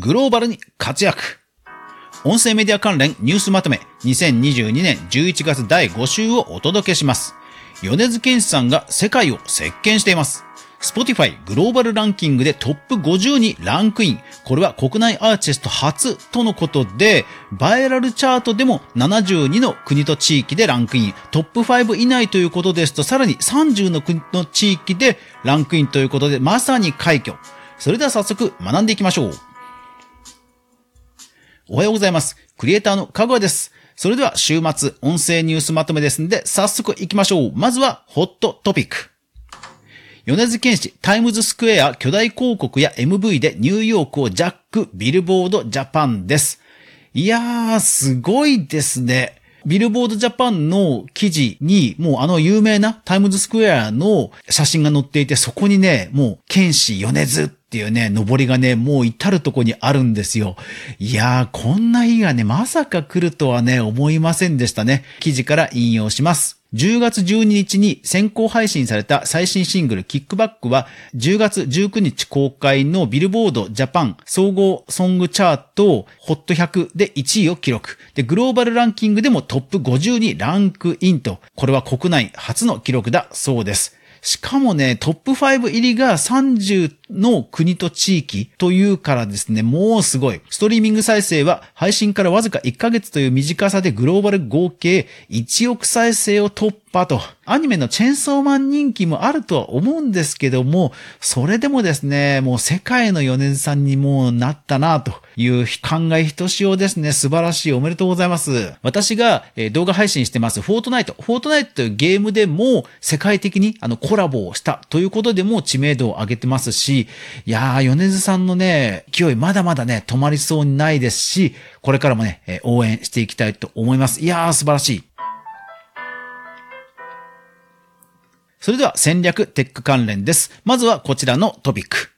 グローバルに活躍。音声メディア関連ニュースまとめ2022年11月第5週をお届けします。米津玄師さんが世界を席巻しています。Spotify グローバルランキングでトップ50にランクイン。これは国内アーティスト初とのことで、バイラルチャートでも72の国と地域でランクイン。トップ5以内ということですと、さらに30の国の地域でランクインということで、まさに快挙。それでは早速学んでいきましょう。おはようございます。クリエイターのかぐわです。それでは週末音声ニュースまとめですんで、早速行きましょう。まずは、ホットトピック。米津玄師、タイムズスクエア巨大広告や MV でニューヨークをジャック、ビルボードジャパンです。いやー、すごいですね。ビルボードジャパンの記事に、もうあの有名なタイムズスクエアの写真が載っていて、そこにね、もう、剣士米津っっていうね、登りがね、もう至るとこにあるんですよ。いやー、こんな日がね、まさか来るとはね、思いませんでしたね。記事から引用します。10月12日に先行配信された最新シングルキックバックは10月19日公開のビルボードジャパン総合ソングチャートホット100で1位を記録。で、グローバルランキングでもトップ50にランクインと、これは国内初の記録だそうです。しかもね、トップ5入りが30の国と地域というからですね、もうすごい。ストリーミング再生は配信からわずか1ヶ月という短さでグローバル合計1億再生を突破と。アニメのチェンソーマン人気もあるとは思うんですけども、それでもですね、もう世界の米津さんにもうなったなという考えひとしおですね。素晴らしい。おめでとうございます。私が、動画配信してます、フォートナイト。フォートナイトというゲームでも世界的にあのコラボをしたということでも知名度を上げてますし、いやー、米津さんのね、勢いまだまだね、止まりそうにないですし、これからもね、応援していきたいと思います。いやー、素晴らしい。それでは戦略テック関連です。まずはこちらのトピック。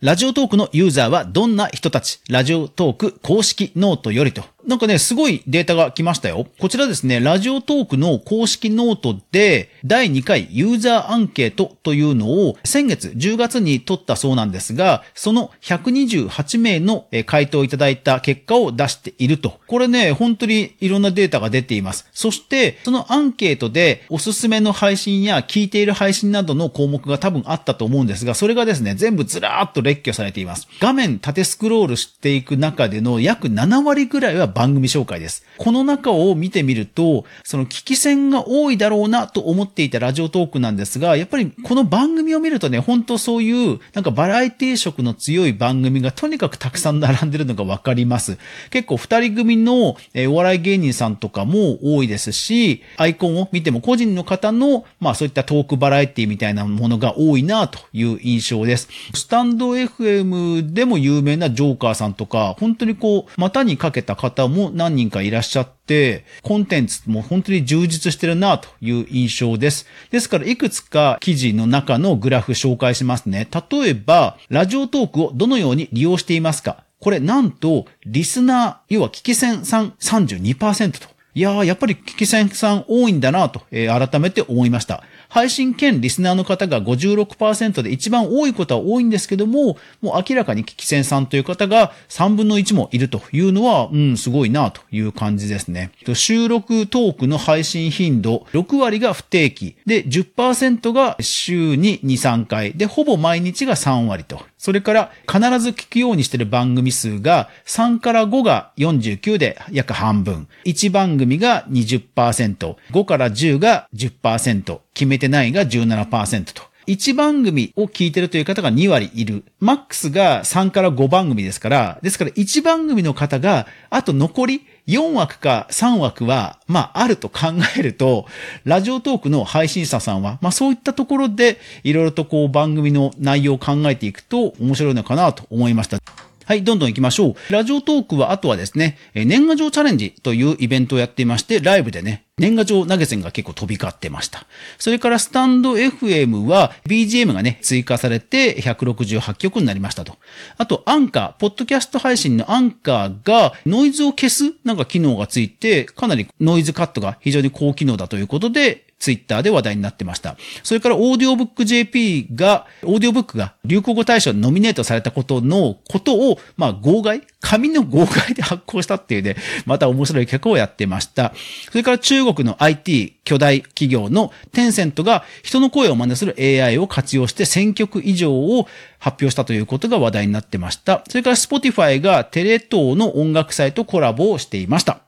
Radiotalk のユーザーはどんな人たち？ Radiotalk 公式ノートよりとなんかね、すごいデータが来ましたよ。こちらですね、 Radiotalk の公式ノートで、第2回ユーザーアンケートというのを先月10月に取ったそうなんですが、その128名の回答をいただいた結果を出していると。これね、本当にいろんなデータが出ています。そして、そのアンケートでおすすめの配信や聞いている配信などの項目が多分あったと思うんですが、それがですね、全部ずらーっと列挙されています。画面縦スクロールしていく中での約7割ぐらいは番組紹介です。この中を見てみると、その聞き戦が多いだろうなと思っていたラジオトークなんですが、やっぱりこの番組を見るとね、本当そういうなんかバラエティ色の強い番組がとにかくたくさん並んでるのがわかります。結構二人組のお笑い芸人さんとかも多いですし、アイコンを見ても個人の方の、まあそういったトークバラエティみたいなものが多いなという印象です。スタンド FM でも有名なジョーカーさんとか、本当にこう、股にかけた方も何人かいらっしゃって、コンテンツも本当に充実してるなという印象です。ですから、いくつか記事の中のグラフ紹介しますね。例えば、ラジオトークをどのように利用していますかこれなんと、リスナー、要は聞き戦さん32%と。いやー、やっぱり聞き戦さん多いんだなと、えー、改めて思いました。配信兼リスナーの方が56%で一番多いことは多いんですけども、もう明らかに聞き戦さんという方が3分の1もいるというのは、うん、すごいなという感じですね。収録トークの配信頻度、6割が不定期。で、10%が週に2、3回。で、ほぼ毎日が3割と。それから必ず聞くようにしている番組数が3から5が49で約半分。1番組が20%、5から10が10%、決めてないが17%と。1番組を聞いてるという方が2割いる。マックスが3から5番組ですから、ですから1番組の方が、あと残り4枠か3枠は、まあ、あると考えると、ラジオトークの配信者さんは、まあ、そういったところで、いろいろとこう番組の内容を考えていくと面白いのかなと思いました。はい、どんどん行きましょう。ラジオトークは、あとはですね、年賀状チャレンジというイベントをやっていまして、ライブでね、年賀状投げ銭が結構飛び交ってました。それからスタンド FM は BGM がね、追加されて168曲になりましたと。あと、アンカー、ポッドキャスト配信のアンカーがノイズを消すなんか機能がついて、かなりノイズカットが非常に高機能だということで、ツイッターで話題になってました。それからオーディオブック JP が、オーディオブックが流行語大賞にノミネートされたことのことを、まあ、号外紙の号外で発行したっていうね、また面白い企画をやってました。それから中国の IT 巨大企業のテンセントが人の声を真似する AI を活用して1000曲以上を発表したということが話題になってました。それから Spotify がテレ東の音楽祭とコラボをしていました。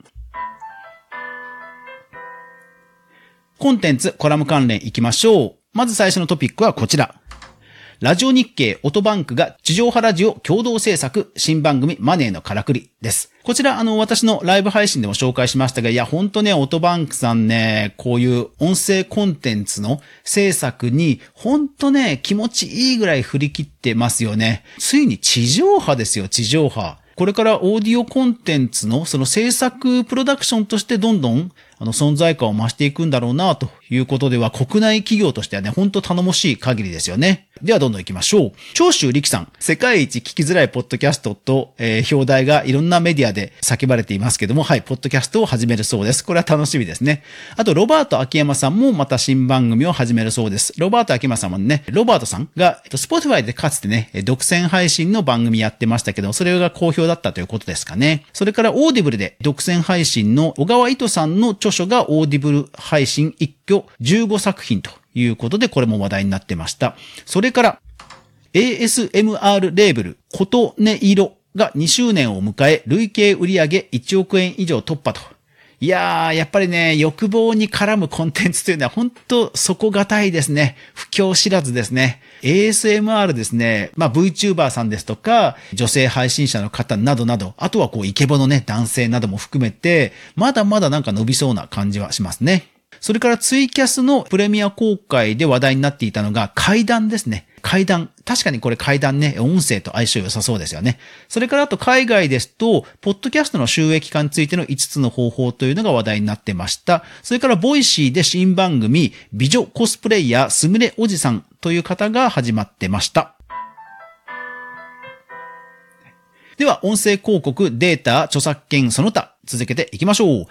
コンテンツ、コラム関連いきましょう。まず最初のトピックはこちら。ラジオ日経オトバンクが地上波ラジオ共同制作新番組マネーのからくりです。こちらあの私のライブ配信でも紹介しましたが、いやほんとね、オトバンクさんね、こういう音声コンテンツの制作にほんとね、気持ちいいぐらい振り切ってますよね。ついに地上波ですよ、地上波。これからオーディオコンテンツのその制作プロダクションとしてどんどんあの存在感を増していくんだろうなということでは国内企業としてはね、本当頼もしい限りですよね。ではどんどん行きましょう。長州力さん、世界一聞きづらいポッドキャストと、えー、表題がいろんなメディアで叫ばれていますけども、はい、ポッドキャストを始めるそうです。これは楽しみですね。あと、ロバート秋山さんもまた新番組を始めるそうです。ロバート秋山さんもね、ロバートさんが、えっと、 Spotify でかつてね、独占配信の番組やってましたけど、それが好評だったということですかね。それから、 Audible で独占配信の小川糸さんの著書が Audible 配信一挙15作品ということで、これも話題になってました。それから、ASMR レーブル、ことね色が2周年を迎え、累計売上1億円以上突破と。いやー、やっぱりね、欲望に絡むコンテンツというのは本当底堅いですね。不況知らずですね。ASMR ですね。まあ VTuber さんですとか、女性配信者の方などなど、あとはこうイケボのね、男性なども含めて、まだまだなんか伸びそうな感じはしますね。それからツイキャスのプレミア公開で話題になっていたのが怪談ですね。怪談。確かにこれ怪談ね、音声と相性良さそうですよね。それからあと海外ですと、ポッドキャストの収益化についての5つの方法というのが話題になってました。それから Voicy で新番組、美女コスプレイヤーすぐれおじさんという方が始まってました。では、音声広告、データ、著作権その他、続けていきましょう。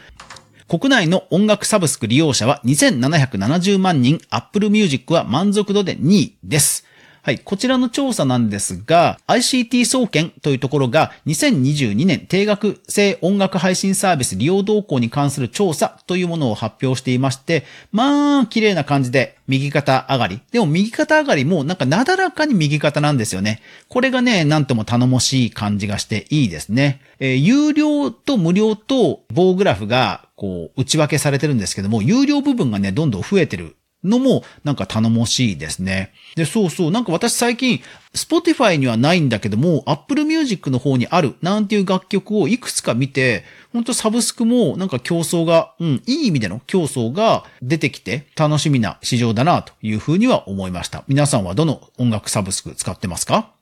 国内の音楽サブスク利用者は2770万人、Apple Music は満足度で2位です。はい。こちらの調査なんですが、ICT 総研というところが2022年定額制音楽配信サービス利用動向に関する調査というものを発表していまして、まあ、綺麗な感じで右肩上がり。でも右肩上がりもなんかなだらかに右肩なんですよね。これがね、なんとも頼もしい感じがしていいですね。えー有料と無料と棒グラフがこう内訳されてるんですけども、有料部分がね、どんどん増えてるのもなんか頼もしいですね。で、そうそう、なんか私最近、Spotify にはないんだけども、Apple Music の方にあるなんていう楽曲をいくつか見て、本当サブスクもなんか競争が、うん、いい意味での競争が出てきて楽しみな市場だなというふうには思いました。皆さんはどの音楽サブスク使ってますか？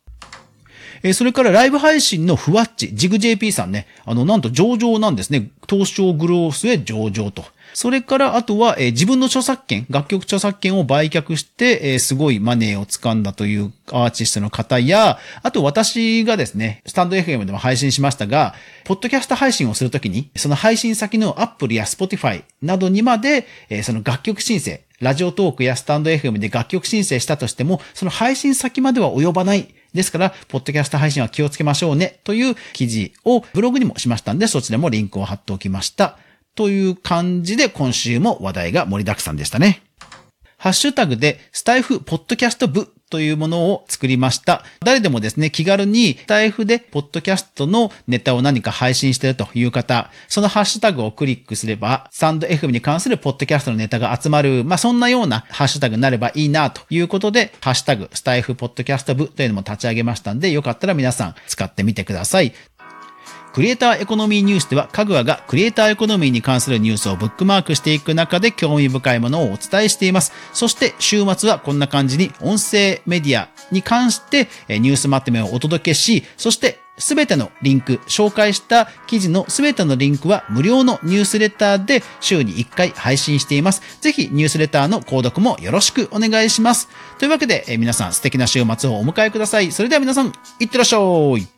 えーそれからライブ配信のふわっち、ジグ JP さんね、あの、なんと上場なんですね。東証グロースへ上場と。それから、あとは、えー自分の著作権、楽曲著作権を売却して、えーすごいマネーを掴んだというアーティストの方や、あと私がですね、スタンド FM でも配信しましたが、ポッドキャスト配信をするときに、その配信先の Apple や Spotify などにまで、えーその楽曲申請、ラジオトークやスタンド FM で楽曲申請したとしても、その配信先までは及ばない。ですから、ポッドキャスト配信は気をつけましょうね、という記事をブログにもしましたんで、そちらもリンクを貼っておきました。という感じで、今週も話題が盛りだくさんでしたね。ハッシュタグで、スタイフポッドキャスト部というものを作りました。誰でもですね、気軽にスタイフでポッドキャストのネタを何か配信しているという方、そのハッシュタグをクリックすれば、サンド FM に関するポッドキャストのネタが集まる、まあ、そんなようなハッシュタグになればいいなということで、ハッシュタグ、スタイフポッドキャスト部というのも立ち上げましたんで、よかったら皆さん使ってみてください。クリエイターエコノミーニュースでは、かぐわがクリエイターエコノミーに関するニュースをブックマークしていく中で興味深いものをお伝えしています。そして週末はこんな感じに音声メディアに関してニュースまとめをお届けし、そしてすべてのリンク、紹介した記事のすべてのリンクは無料のニュースレターで週に1回配信しています。ぜひニュースレターの購読もよろしくお願いします。というわけで、皆さん素敵な週末をお迎えください。それでは皆さん、いってらっしゃい。